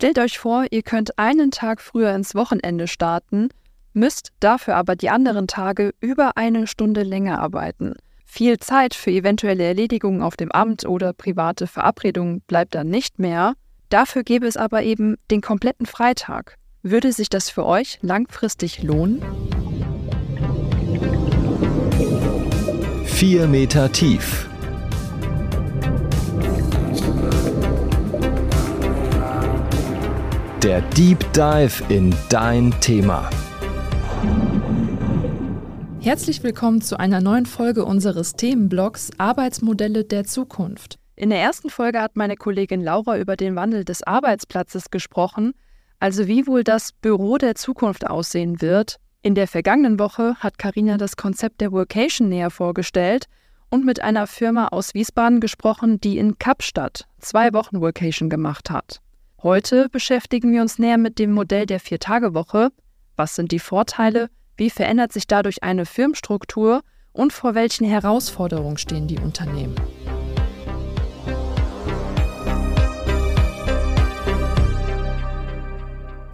Stellt euch vor, ihr könnt einen Tag früher ins Wochenende starten, müsst dafür aber die anderen Tage über eine Stunde länger arbeiten. Viel Zeit für eventuelle Erledigungen auf dem Amt oder private Verabredungen bleibt dann nicht mehr. Dafür gäbe es aber eben den kompletten Freitag. Würde sich das für euch langfristig lohnen? Vier Meter tief. Der Deep Dive in dein Thema. Herzlich willkommen zu einer neuen Folge unseres Themenblocks Arbeitsmodelle der Zukunft. In der ersten Folge hat meine Kollegin Laura über den Wandel des Arbeitsplatzes gesprochen, also wie wohl das Büro der Zukunft aussehen wird. In der vergangenen Woche hat Karina das Konzept der Workation näher vorgestellt und mit einer Firma aus Wiesbaden gesprochen, die in Kapstadt zwei Wochen Workation gemacht hat. Heute beschäftigen wir uns näher mit dem Modell der Vier-Tage-Woche. Was sind die Vorteile? Wie verändert sich dadurch eine Firmenstruktur? Und vor welchen Herausforderungen stehen die Unternehmen?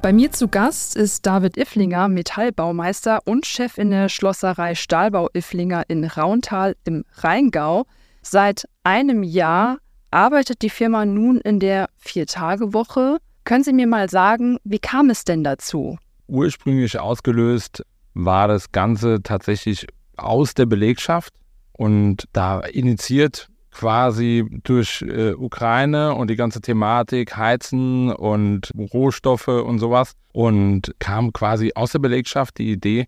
Bei mir zu Gast ist David Ifflinger, Metallbaumeister und Chef in der Schlosserei Stahlbau Ifflinger in Rauntal im Rheingau. Seit einem Jahr arbeitet die Firma nun in der Vier-Tage-Woche. Können Sie mir mal sagen, wie kam es denn dazu? Ursprünglich ausgelöst war das Ganze tatsächlich aus der Belegschaft und da initiiert quasi durch äh, Ukraine und die ganze Thematik Heizen und Rohstoffe und sowas und kam quasi aus der Belegschaft die Idee,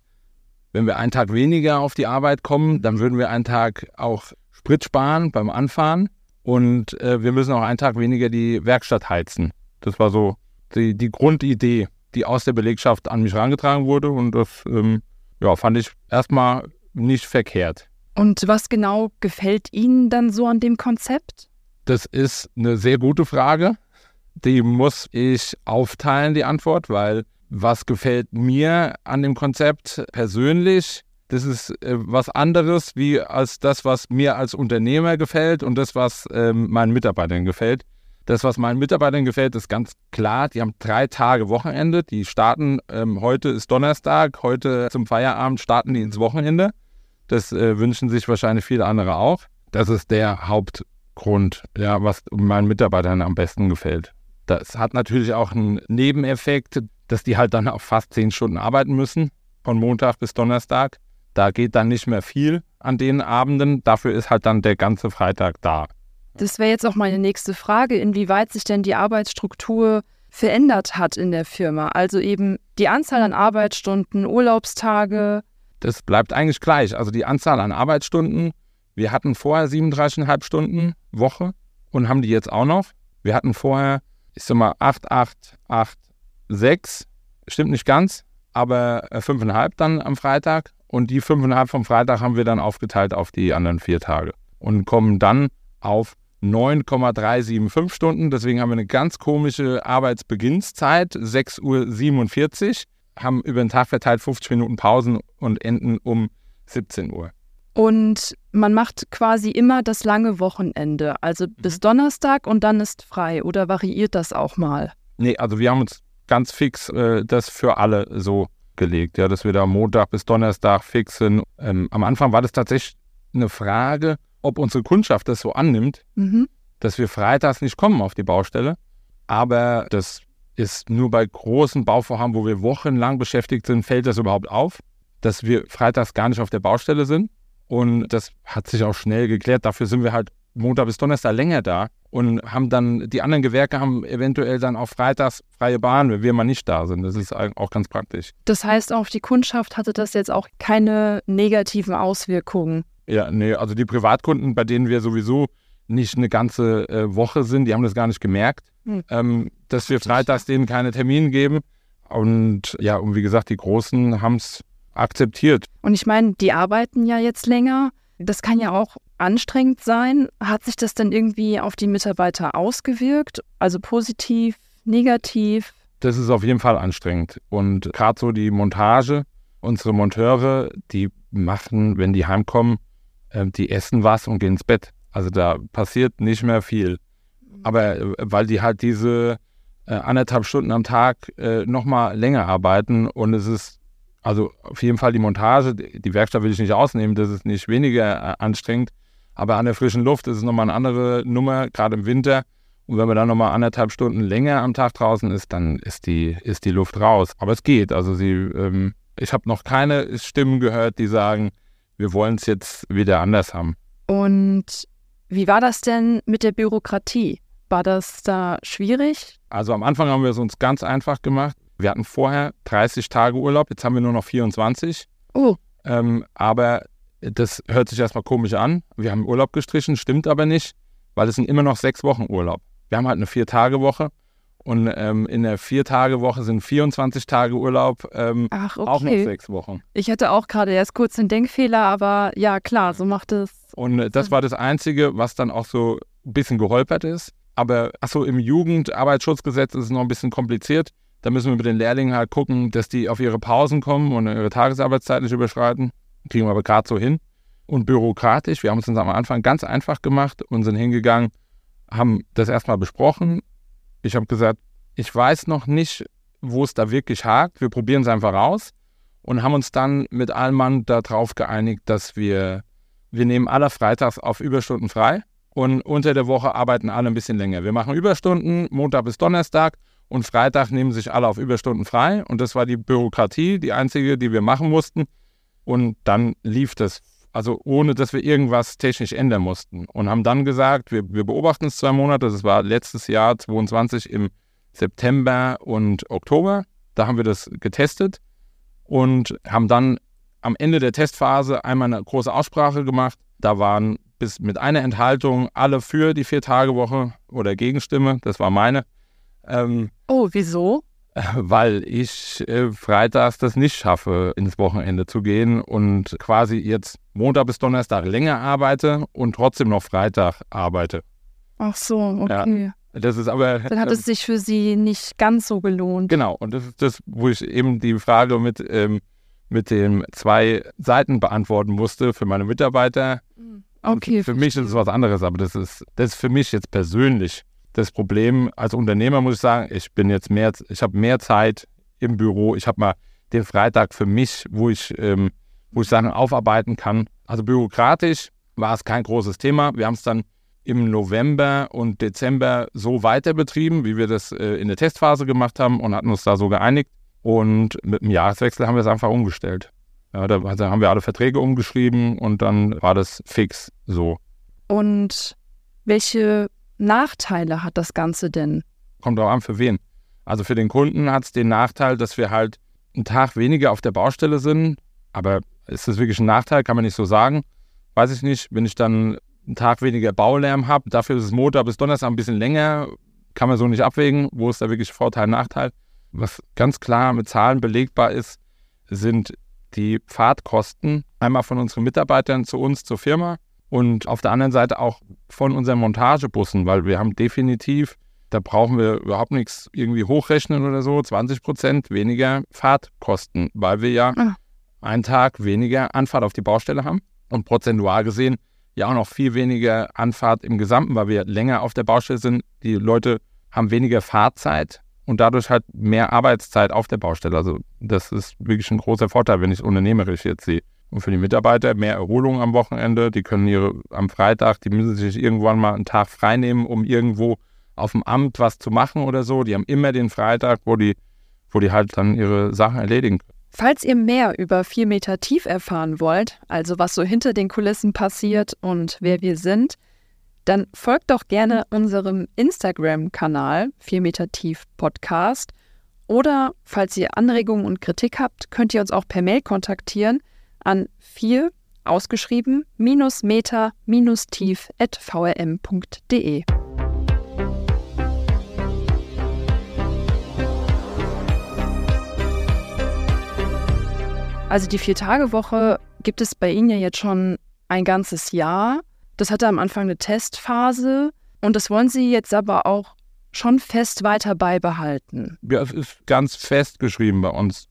wenn wir einen Tag weniger auf die Arbeit kommen, dann würden wir einen Tag auch Sprit sparen beim Anfahren und äh, wir müssen auch einen Tag weniger die Werkstatt heizen. Das war so die, die Grundidee, die aus der Belegschaft an mich herangetragen wurde. Und das ähm, ja, fand ich erstmal nicht verkehrt. Und was genau gefällt Ihnen dann so an dem Konzept? Das ist eine sehr gute Frage. Die muss ich aufteilen, die Antwort, weil was gefällt mir an dem Konzept persönlich? Das ist äh, was anderes wie als das, was mir als Unternehmer gefällt und das, was ähm, meinen Mitarbeitern gefällt. Das, was meinen Mitarbeitern gefällt, ist ganz klar. Die haben drei Tage Wochenende. Die starten, ähm, heute ist Donnerstag, heute zum Feierabend starten die ins Wochenende. Das äh, wünschen sich wahrscheinlich viele andere auch. Das ist der Hauptgrund, ja, was meinen Mitarbeitern am besten gefällt. Das hat natürlich auch einen Nebeneffekt, dass die halt dann auch fast zehn Stunden arbeiten müssen, von Montag bis Donnerstag. Da geht dann nicht mehr viel an den Abenden. Dafür ist halt dann der ganze Freitag da. Das wäre jetzt auch meine nächste Frage, inwieweit sich denn die Arbeitsstruktur verändert hat in der Firma. Also eben die Anzahl an Arbeitsstunden, Urlaubstage. Das bleibt eigentlich gleich. Also die Anzahl an Arbeitsstunden. Wir hatten vorher 37,5 Stunden Woche und haben die jetzt auch noch. Wir hatten vorher, ich sag mal, 8, 8, 8, 6. Stimmt nicht ganz, aber 5,5 äh, dann am Freitag. Und die 5,5 vom Freitag haben wir dann aufgeteilt auf die anderen vier Tage und kommen dann auf 9,375 Stunden. Deswegen haben wir eine ganz komische Arbeitsbeginnszeit, 6.47 Uhr, haben über den Tag verteilt 50 Minuten Pausen und enden um 17 Uhr. Und man macht quasi immer das lange Wochenende, also bis mhm. Donnerstag und dann ist frei oder variiert das auch mal? Nee, also wir haben uns ganz fix äh, das für alle so gelegt, ja, dass wir da Montag bis Donnerstag fix sind. Ähm, am Anfang war das tatsächlich eine Frage, ob unsere Kundschaft das so annimmt, mhm. dass wir freitags nicht kommen auf die Baustelle. Aber das ist nur bei großen Bauvorhaben, wo wir wochenlang beschäftigt sind, fällt das überhaupt auf, dass wir freitags gar nicht auf der Baustelle sind. Und das hat sich auch schnell geklärt. Dafür sind wir halt Montag bis Donnerstag länger da und haben dann, die anderen Gewerke haben eventuell dann auch freitags freie Bahn, wenn wir mal nicht da sind. Das ist auch ganz praktisch. Das heißt, auf die Kundschaft hatte das jetzt auch keine negativen Auswirkungen. Ja, nee, also die Privatkunden, bei denen wir sowieso nicht eine ganze äh, Woche sind, die haben das gar nicht gemerkt, hm. ähm, dass wir freitags denen keine Termine geben. Und ja, und wie gesagt, die Großen haben es akzeptiert. Und ich meine, die arbeiten ja jetzt länger. Das kann ja auch anstrengend sein. Hat sich das denn irgendwie auf die Mitarbeiter ausgewirkt? Also positiv, negativ? Das ist auf jeden Fall anstrengend. Und gerade so die Montage, unsere Monteure, die machen, wenn die heimkommen, ähm, die essen was und gehen ins Bett. Also da passiert nicht mehr viel. Aber äh, weil die halt diese äh, anderthalb Stunden am Tag äh, nochmal länger arbeiten und es ist also auf jeden Fall die Montage, die Werkstatt will ich nicht ausnehmen, das ist nicht weniger äh, anstrengend, aber an der frischen Luft ist es nochmal eine andere Nummer, gerade im Winter. Und wenn man dann nochmal anderthalb Stunden länger am Tag draußen ist, dann ist die, ist die Luft raus. Aber es geht. Also sie, ähm, ich habe noch keine Stimmen gehört, die sagen, wir wollen es jetzt wieder anders haben. Und wie war das denn mit der Bürokratie? War das da schwierig? Also am Anfang haben wir es uns ganz einfach gemacht. Wir hatten vorher 30 Tage Urlaub, jetzt haben wir nur noch 24. Oh. Ähm, aber das hört sich erstmal komisch an. Wir haben Urlaub gestrichen, stimmt aber nicht, weil es sind immer noch sechs Wochen Urlaub. Wir haben halt eine Vier-Tage-Woche und ähm, in der Vier-Tage-Woche sind 24 Tage Urlaub, ähm, Ach, okay. auch noch sechs Wochen. Ich hatte auch gerade erst kurz einen Denkfehler, aber ja, klar, so macht es. Und äh, das war das Einzige, was dann auch so ein bisschen geholpert ist. Aber achso, im Jugendarbeitsschutzgesetz ist es noch ein bisschen kompliziert. Da müssen wir mit den Lehrlingen halt gucken, dass die auf ihre Pausen kommen und ihre Tagesarbeitszeit nicht überschreiten. Kriegen wir aber gerade so hin. Und bürokratisch, wir haben es uns am Anfang ganz einfach gemacht und sind hingegangen, haben das erstmal besprochen. Ich habe gesagt, ich weiß noch nicht, wo es da wirklich hakt. Wir probieren es einfach aus und haben uns dann mit allen Mann darauf geeinigt, dass wir, wir nehmen aller Freitags auf Überstunden frei und unter der Woche arbeiten alle ein bisschen länger. Wir machen Überstunden Montag bis Donnerstag und Freitag nehmen sich alle auf Überstunden frei. Und das war die Bürokratie, die einzige, die wir machen mussten. Und dann lief das, also ohne dass wir irgendwas technisch ändern mussten. Und haben dann gesagt, wir, wir beobachten es zwei Monate. Das war letztes Jahr 22 im September und Oktober. Da haben wir das getestet und haben dann am Ende der Testphase einmal eine große Aussprache gemacht. Da waren bis mit einer Enthaltung alle für die Vier-Tage-Woche oder Gegenstimme. Das war meine. Ähm, oh, wieso? Weil ich äh, freitags das nicht schaffe, ins Wochenende zu gehen und quasi jetzt Montag bis Donnerstag länger arbeite und trotzdem noch Freitag arbeite. Ach so, okay. Ja. Das ist aber. Dann hat es sich für Sie nicht ganz so gelohnt. Genau, und das ist das, wo ich eben die Frage mit, ähm, mit den zwei Seiten beantworten musste für meine Mitarbeiter. Mhm. Okay. Für mich ist es was anderes, aber das ist, das ist für mich jetzt persönlich das Problem. Als Unternehmer muss ich sagen, ich bin jetzt mehr, ich habe mehr Zeit im Büro. Ich habe mal den Freitag für mich, wo ich, ähm, wo ich Sachen aufarbeiten kann. Also bürokratisch war es kein großes Thema. Wir haben es dann im November und Dezember so weiter betrieben, wie wir das äh, in der Testphase gemacht haben und hatten uns da so geeinigt. Und mit dem Jahreswechsel haben wir es einfach umgestellt. Ja, da also haben wir alle Verträge umgeschrieben und dann war das fix so. Und welche Nachteile hat das Ganze denn? Kommt auch an, für wen. Also für den Kunden hat es den Nachteil, dass wir halt einen Tag weniger auf der Baustelle sind. Aber ist das wirklich ein Nachteil? Kann man nicht so sagen. Weiß ich nicht. Wenn ich dann einen Tag weniger Baulärm habe, dafür ist es Montag bis Donnerstag ein bisschen länger, kann man so nicht abwägen. Wo ist da wirklich Vorteil, Nachteil? Was ganz klar mit Zahlen belegbar ist, sind die Fahrtkosten einmal von unseren Mitarbeitern zu uns, zur Firma und auf der anderen Seite auch von unseren Montagebussen, weil wir haben definitiv, da brauchen wir überhaupt nichts irgendwie hochrechnen oder so, 20 Prozent weniger Fahrtkosten, weil wir ja ah. einen Tag weniger Anfahrt auf die Baustelle haben und prozentual gesehen ja auch noch viel weniger Anfahrt im Gesamten, weil wir länger auf der Baustelle sind. Die Leute haben weniger Fahrzeit und dadurch halt mehr Arbeitszeit auf der Baustelle. Also das ist wirklich ein großer Vorteil, wenn ich es unternehmerisch jetzt sehe. Und für die Mitarbeiter mehr Erholung am Wochenende. Die können ihre am Freitag, die müssen sich irgendwann mal einen Tag frei nehmen, um irgendwo auf dem Amt was zu machen oder so. Die haben immer den Freitag, wo die, wo die halt dann ihre Sachen erledigen können. Falls ihr mehr über 4 Meter tief erfahren wollt, also was so hinter den Kulissen passiert und wer wir sind, dann folgt doch gerne unserem Instagram-Kanal 4 Meter Tief Podcast. Oder falls ihr Anregungen und Kritik habt, könnt ihr uns auch per Mail kontaktieren an 4 ausgeschrieben minus meter minus tief at vrm.de. Also die Vier-Tage-Woche gibt es bei Ihnen ja jetzt schon ein ganzes Jahr. Das hatte am Anfang eine Testphase und das wollen Sie jetzt aber auch schon fest weiter beibehalten. Ja, es ist ganz fest geschrieben bei uns.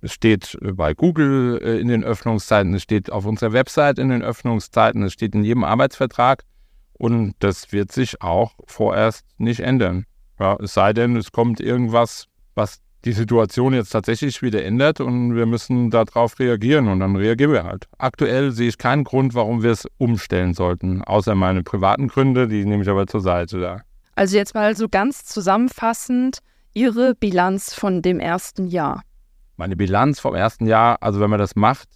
Das steht bei Google äh, in den Öffnungszeiten, es steht auf unserer Website in den Öffnungszeiten, es steht in jedem Arbeitsvertrag und das wird sich auch vorerst nicht ändern. Ja, es sei denn, es kommt irgendwas, was die Situation jetzt tatsächlich wieder ändert und wir müssen darauf reagieren und dann reagieren wir halt. Aktuell sehe ich keinen Grund, warum wir es umstellen sollten, außer meine privaten Gründe, die nehme ich aber zur Seite da. Also jetzt mal so ganz zusammenfassend Ihre Bilanz von dem ersten Jahr. Meine Bilanz vom ersten Jahr, also wenn man das macht,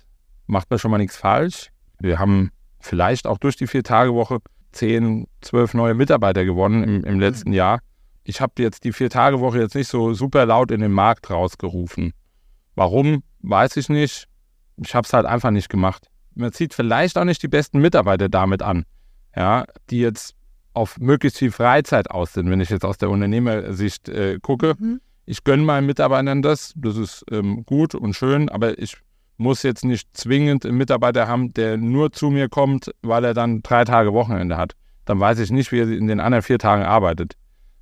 macht man schon mal nichts falsch. Wir haben vielleicht auch durch die Vier-Tage-Woche zehn, zwölf neue Mitarbeiter gewonnen im, im letzten mhm. Jahr ich habe jetzt die Vier-Tage-Woche jetzt nicht so super laut in den Markt rausgerufen. Warum, weiß ich nicht. Ich habe es halt einfach nicht gemacht. Man zieht vielleicht auch nicht die besten Mitarbeiter damit an, ja, die jetzt auf möglichst viel Freizeit aus sind, wenn ich jetzt aus der Unternehmersicht äh, gucke. Mhm. Ich gönne meinen Mitarbeitern das, das ist ähm, gut und schön, aber ich muss jetzt nicht zwingend einen Mitarbeiter haben, der nur zu mir kommt, weil er dann drei Tage Wochenende hat. Dann weiß ich nicht, wie er in den anderen vier Tagen arbeitet.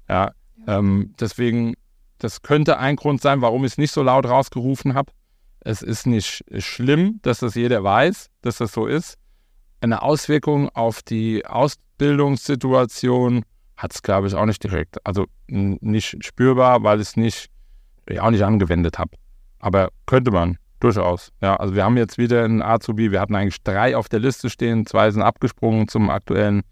Ja, ähm, deswegen, das könnte ein Grund sein, warum ich es nicht so laut rausgerufen habe. Es ist nicht schlimm, dass das jeder weiß, dass das so ist. Eine Auswirkung auf die Ausbildungssituation hat es, glaube ich, auch nicht direkt. Also nicht spürbar, weil ich es nicht, ich auch nicht angewendet habe. Aber könnte man, durchaus. Ja, also wir haben jetzt wieder einen Azubi, wir hatten eigentlich drei auf der Liste stehen, zwei sind abgesprungen zum aktuellen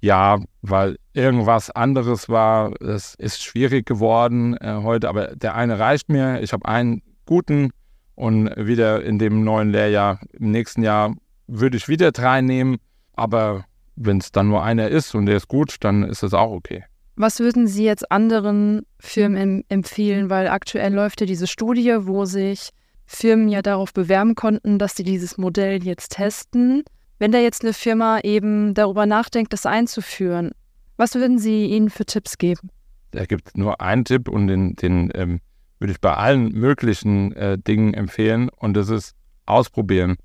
ja, weil irgendwas anderes war. Es ist schwierig geworden äh, heute, aber der eine reicht mir. Ich habe einen guten und wieder in dem neuen Lehrjahr, im nächsten Jahr würde ich wieder drei nehmen. Aber wenn es dann nur einer ist und der ist gut, dann ist es auch okay. Was würden Sie jetzt anderen Firmen empfehlen? Weil aktuell läuft ja diese Studie, wo sich Firmen ja darauf bewerben konnten, dass sie dieses Modell jetzt testen. Wenn da jetzt eine Firma eben darüber nachdenkt, das einzuführen, was würden Sie ihnen für Tipps geben? Da gibt es nur einen Tipp und den, den ähm, würde ich bei allen möglichen äh, Dingen empfehlen und das ist ausprobieren.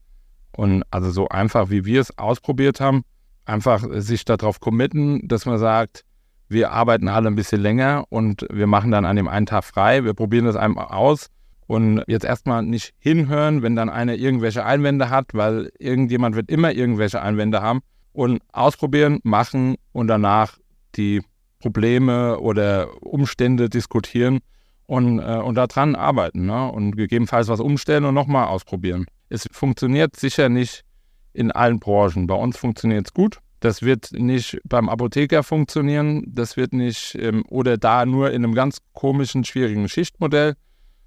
Und also so einfach, wie wir es ausprobiert haben, einfach sich darauf committen, dass man sagt, wir arbeiten alle ein bisschen länger und wir machen dann an dem einen Tag frei, wir probieren das einmal aus und jetzt erstmal nicht hinhören, wenn dann einer irgendwelche Einwände hat, weil irgendjemand wird immer irgendwelche Einwände haben. Und ausprobieren, machen und danach die Probleme oder Umstände diskutieren und, äh, und daran arbeiten. Ne? Und gegebenenfalls was umstellen und nochmal ausprobieren. Es funktioniert sicher nicht in allen Branchen. Bei uns funktioniert es gut. Das wird nicht beim Apotheker funktionieren. Das wird nicht ähm, oder da nur in einem ganz komischen, schwierigen Schichtmodell.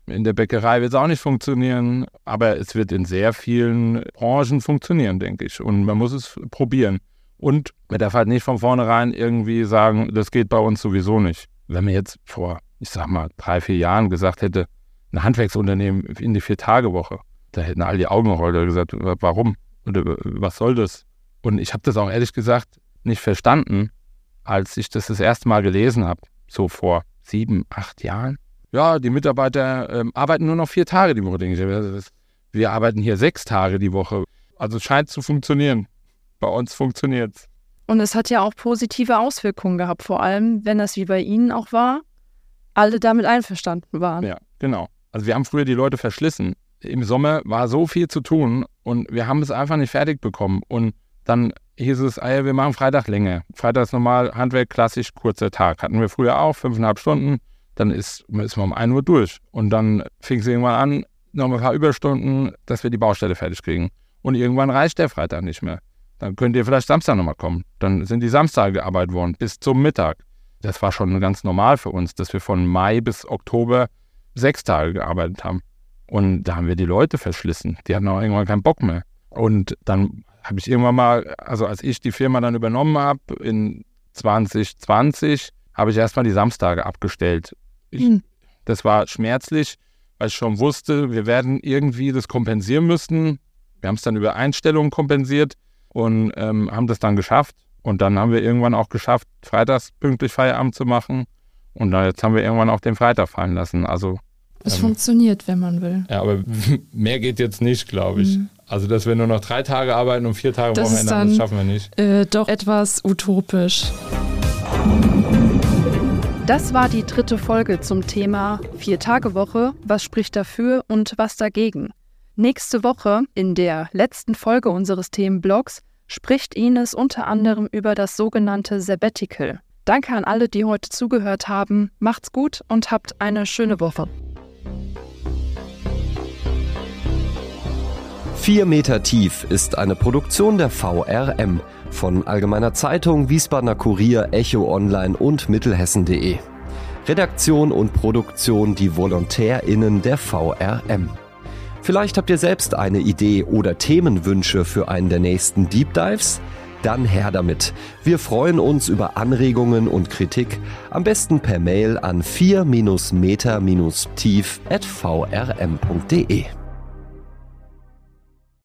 In der Bäckerei wird es auch nicht funktionieren, aber es wird in sehr vielen Branchen funktionieren, denke ich. Und man muss es probieren. Und man darf halt nicht von vornherein irgendwie sagen, das geht bei uns sowieso nicht. Wenn man jetzt vor, ich sag mal, drei, vier Jahren gesagt hätte, ein Handwerksunternehmen in die Vier-Tage-Woche, da hätten alle die Augen gerollt und gesagt, warum? Oder was soll das? Und ich habe das auch ehrlich gesagt nicht verstanden, als ich das das erste Mal gelesen habe, so vor sieben, acht Jahren ja, die Mitarbeiter ähm, arbeiten nur noch vier Tage die Woche, denke ich. Wir arbeiten hier sechs Tage die Woche. Also es scheint zu funktionieren. Bei uns funktioniert es. Und es hat ja auch positive Auswirkungen gehabt, vor allem, wenn das wie bei Ihnen auch war, alle damit einverstanden waren. Ja, genau. Also wir haben früher die Leute verschlissen. Im Sommer war so viel zu tun und wir haben es einfach nicht fertig bekommen. Und dann hieß es, ah wir machen Freitag länger. Freitag ist normal, Handwerk, klassisch, kurzer Tag. Hatten wir früher auch, fünfeinhalb Stunden dann ist, ist man um 1 Uhr durch. Und dann fing es irgendwann an, noch ein paar Überstunden, dass wir die Baustelle fertig kriegen. Und irgendwann reicht der Freitag nicht mehr. Dann könnt ihr vielleicht Samstag nochmal kommen. Dann sind die Samstage gearbeitet worden, bis zum Mittag. Das war schon ganz normal für uns, dass wir von Mai bis Oktober sechs Tage gearbeitet haben. Und da haben wir die Leute verschlissen. Die hatten auch irgendwann keinen Bock mehr. Und dann habe ich irgendwann mal, also als ich die Firma dann übernommen habe in 2020, habe ich erstmal die Samstage abgestellt. Ich, hm. Das war schmerzlich, weil ich schon wusste, wir werden irgendwie das kompensieren müssen. Wir haben es dann über Einstellungen kompensiert und ähm, haben das dann geschafft. Und dann haben wir irgendwann auch geschafft, freitags pünktlich Feierabend zu machen. Und dann, jetzt haben wir irgendwann auch den Freitag fallen lassen. Also es ähm, funktioniert, wenn man will. Ja, aber mehr geht jetzt nicht, glaube ich. Mhm. Also, dass wir nur noch drei Tage arbeiten und vier Tage das Wochenende haben, das schaffen wir nicht. Äh, doch etwas utopisch. Das war die dritte Folge zum Thema Vier-Tage-Woche. Was spricht dafür und was dagegen? Nächste Woche, in der letzten Folge unseres Themenblogs, spricht Ines unter anderem über das sogenannte Sabbatical. Danke an alle, die heute zugehört haben. Macht's gut und habt eine schöne Woche. 4 Meter tief ist eine Produktion der VRM von Allgemeiner Zeitung, Wiesbadener Kurier, Echo Online und Mittelhessen.de. Redaktion und Produktion die VolontärInnen der VRM. Vielleicht habt ihr selbst eine Idee oder Themenwünsche für einen der nächsten Deep Dives? Dann her damit. Wir freuen uns über Anregungen und Kritik, am besten per Mail an 4-meter-tief at vrm.de.